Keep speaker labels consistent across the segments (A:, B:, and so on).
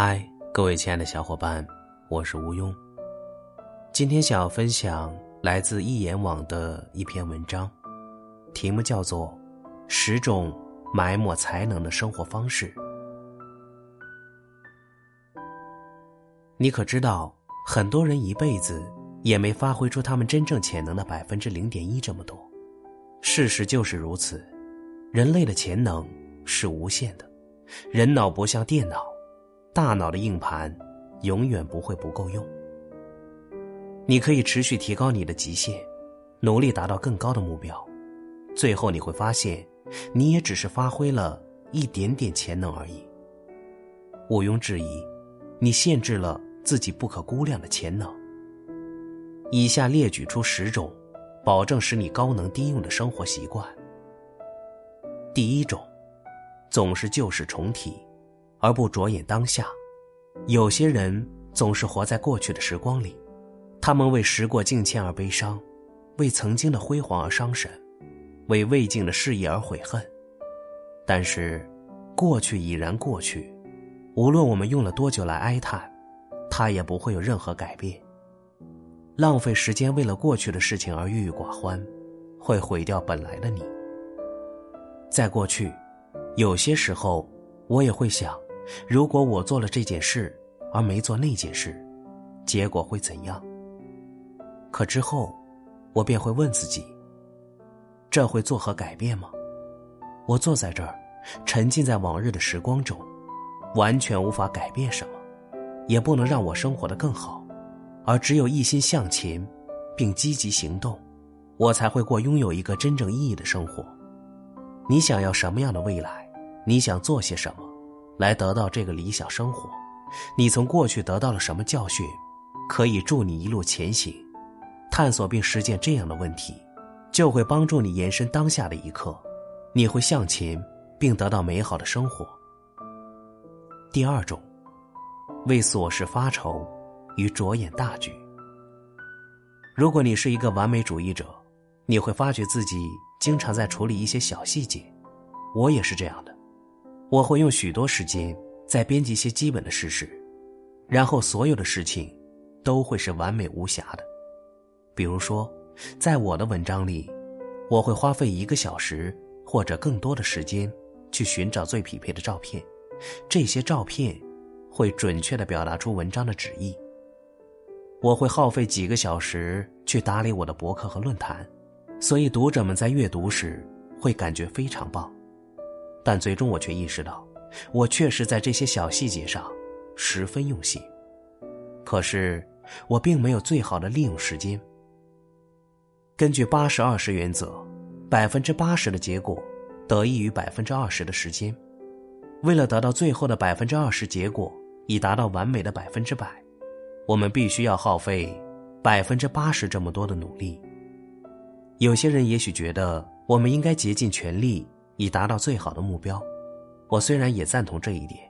A: 嗨，各位亲爱的小伙伴，我是吴庸。今天想要分享来自一言网的一篇文章，题目叫做《十种埋没才能的生活方式》。你可知道，很多人一辈子也没发挥出他们真正潜能的百分之零点一这么多。事实就是如此，人类的潜能是无限的，人脑不像电脑。大脑的硬盘永远不会不够用。你可以持续提高你的极限，努力达到更高的目标，最后你会发现，你也只是发挥了一点点潜能而已。毋庸置疑，你限制了自己不可估量的潜能。以下列举出十种，保证使你高能低用的生活习惯。第一种，总是旧事重提。而不着眼当下，有些人总是活在过去的时光里，他们为时过境迁而悲伤，为曾经的辉煌而伤神，为未尽的事业而悔恨。但是，过去已然过去，无论我们用了多久来哀叹，它也不会有任何改变。浪费时间为了过去的事情而郁郁寡欢，会毁掉本来的你。在过去，有些时候，我也会想。如果我做了这件事，而没做那件事，结果会怎样？可之后，我便会问自己：这会作何改变吗？我坐在这儿，沉浸在往日的时光中，完全无法改变什么，也不能让我生活的更好，而只有一心向前，并积极行动，我才会过拥有一个真正意义的生活。你想要什么样的未来？你想做些什么？来得到这个理想生活，你从过去得到了什么教训，可以助你一路前行，探索并实践这样的问题，就会帮助你延伸当下的一刻，你会向前，并得到美好的生活。第二种，为琐事发愁，与着眼大局。如果你是一个完美主义者，你会发觉自己经常在处理一些小细节，我也是这样的。我会用许多时间在编辑一些基本的事实，然后所有的事情都会是完美无瑕的。比如说，在我的文章里，我会花费一个小时或者更多的时间去寻找最匹配的照片，这些照片会准确的表达出文章的旨意。我会耗费几个小时去打理我的博客和论坛，所以读者们在阅读时会感觉非常棒。但最终我却意识到，我确实在这些小细节上十分用心，可是我并没有最好的利用时间。根据八十二十原则，百分之八十的结果得益于百分之二十的时间。为了得到最后的百分之二十结果，以达到完美的百分之百，我们必须要耗费百分之八十这么多的努力。有些人也许觉得，我们应该竭尽全力。以达到最好的目标，我虽然也赞同这一点，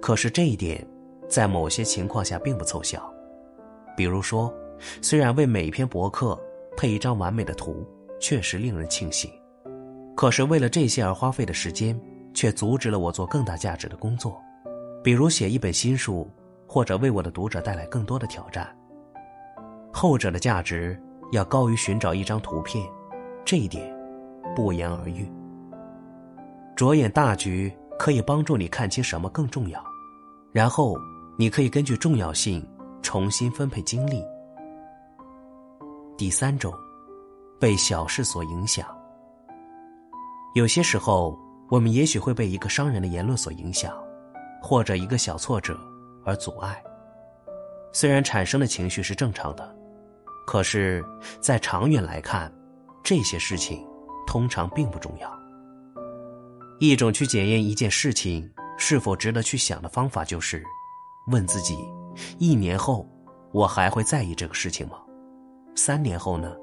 A: 可是这一点在某些情况下并不凑效。比如说，虽然为每篇博客配一张完美的图确实令人庆幸，可是为了这些而花费的时间，却阻止了我做更大价值的工作，比如写一本新书，或者为我的读者带来更多的挑战。后者的价值要高于寻找一张图片，这一点不言而喻。着眼大局可以帮助你看清什么更重要，然后你可以根据重要性重新分配精力。第三种，被小事所影响。有些时候，我们也许会被一个商人的言论所影响，或者一个小挫折而阻碍。虽然产生的情绪是正常的，可是，在长远来看，这些事情通常并不重要。一种去检验一件事情是否值得去想的方法，就是问自己：一年后我还会在意这个事情吗？三年后呢？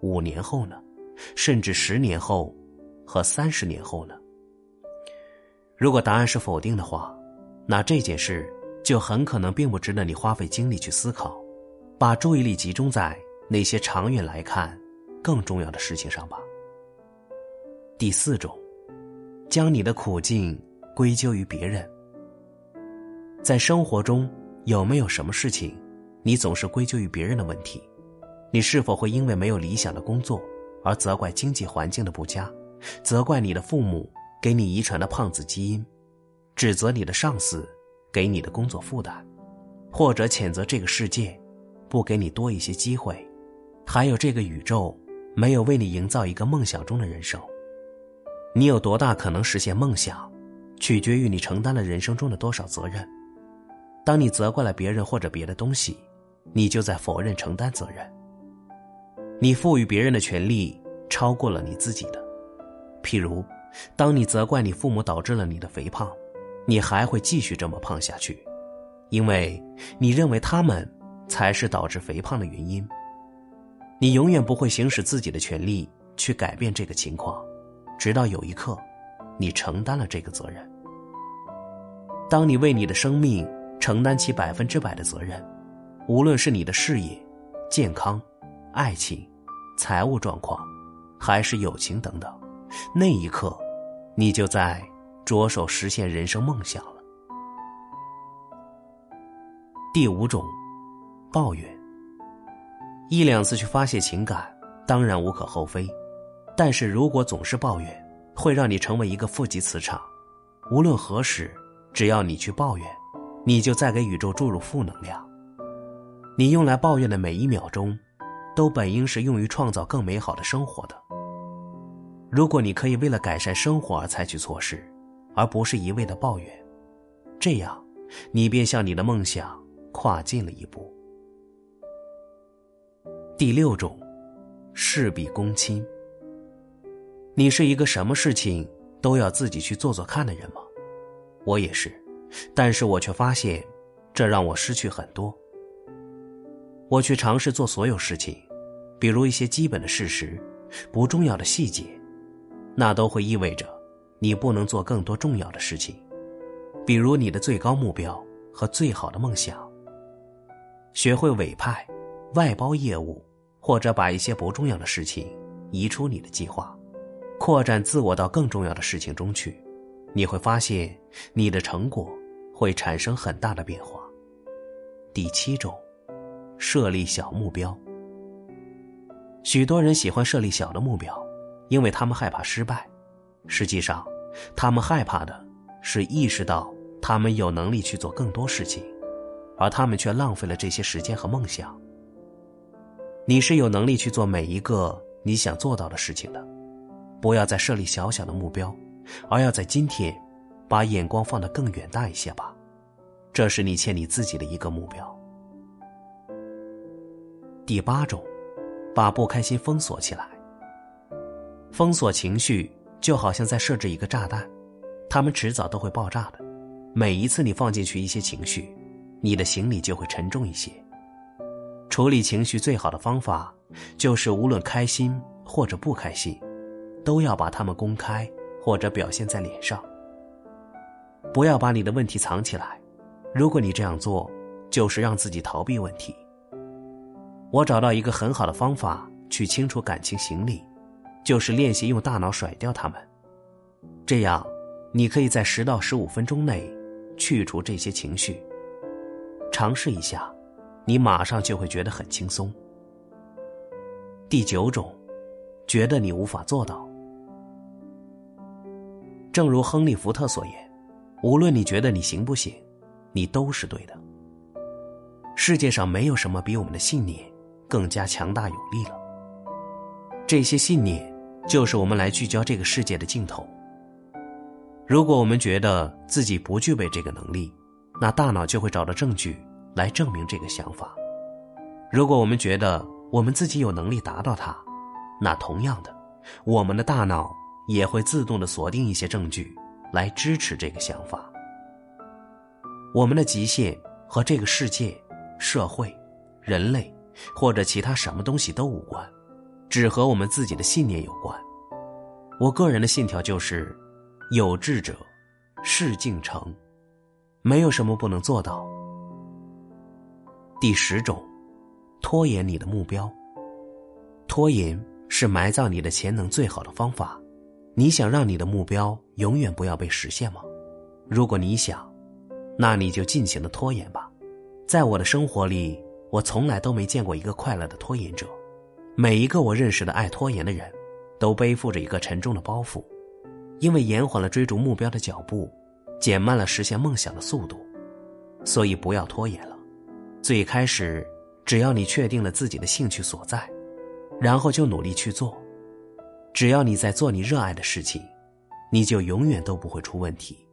A: 五年后呢？甚至十年后和三十年后呢？如果答案是否定的话，那这件事就很可能并不值得你花费精力去思考，把注意力集中在那些长远来看更重要的事情上吧。第四种。将你的苦境归咎于别人。在生活中有没有什么事情，你总是归咎于别人的问题？你是否会因为没有理想的工作而责怪经济环境的不佳，责怪你的父母给你遗传的胖子基因，指责你的上司给你的工作负担，或者谴责这个世界不给你多一些机会，还有这个宇宙没有为你营造一个梦想中的人生？你有多大可能实现梦想，取决于你承担了人生中的多少责任。当你责怪了别人或者别的东西，你就在否认承担责任。你赋予别人的权利超过了你自己的。譬如，当你责怪你父母导致了你的肥胖，你还会继续这么胖下去，因为你认为他们才是导致肥胖的原因。你永远不会行使自己的权利去改变这个情况，直到有一刻，你承担了这个责任。当你为你的生命。承担起百分之百的责任，无论是你的事业、健康、爱情、财务状况，还是友情等等，那一刻，你就在着手实现人生梦想了。第五种，抱怨。一两次去发泄情感，当然无可厚非，但是如果总是抱怨，会让你成为一个负极磁场。无论何时，只要你去抱怨。你就在给宇宙注入负能量。你用来抱怨的每一秒钟，都本应是用于创造更美好的生活的。如果你可以为了改善生活而采取措施，而不是一味的抱怨，这样，你便向你的梦想跨进了一步。第六种，事必躬亲。你是一个什么事情都要自己去做做看的人吗？我也是。但是我却发现，这让我失去很多。我去尝试做所有事情，比如一些基本的事实、不重要的细节，那都会意味着你不能做更多重要的事情，比如你的最高目标和最好的梦想。学会委派、外包业务，或者把一些不重要的事情移出你的计划，扩展自我到更重要的事情中去。你会发现，你的成果会产生很大的变化。第七种，设立小目标。许多人喜欢设立小的目标，因为他们害怕失败。实际上，他们害怕的是意识到他们有能力去做更多事情，而他们却浪费了这些时间和梦想。你是有能力去做每一个你想做到的事情的，不要再设立小小的目标。而要在今天，把眼光放得更远大一些吧，这是你欠你自己的一个目标。第八种，把不开心封锁起来。封锁情绪就好像在设置一个炸弹，它们迟早都会爆炸的。每一次你放进去一些情绪，你的行李就会沉重一些。处理情绪最好的方法，就是无论开心或者不开心，都要把它们公开。或者表现在脸上。不要把你的问题藏起来，如果你这样做，就是让自己逃避问题。我找到一个很好的方法去清除感情行李，就是练习用大脑甩掉它们。这样，你可以在十到十五分钟内去除这些情绪。尝试一下，你马上就会觉得很轻松。第九种，觉得你无法做到。正如亨利·福特所言：“无论你觉得你行不行，你都是对的。世界上没有什么比我们的信念更加强大有力了。这些信念就是我们来聚焦这个世界的尽头。如果我们觉得自己不具备这个能力，那大脑就会找到证据来证明这个想法。如果我们觉得我们自己有能力达到它，那同样的，我们的大脑。”也会自动的锁定一些证据，来支持这个想法。我们的极限和这个世界、社会、人类或者其他什么东西都无关，只和我们自己的信念有关。我个人的信条就是：有志者事竟成，没有什么不能做到。第十种，拖延你的目标。拖延是埋葬你的潜能最好的方法。你想让你的目标永远不要被实现吗？如果你想，那你就尽情的拖延吧。在我的生活里，我从来都没见过一个快乐的拖延者。每一个我认识的爱拖延的人，都背负着一个沉重的包袱，因为延缓了追逐目标的脚步，减慢了实现梦想的速度。所以不要拖延了。最开始，只要你确定了自己的兴趣所在，然后就努力去做。只要你在做你热爱的事情，你就永远都不会出问题。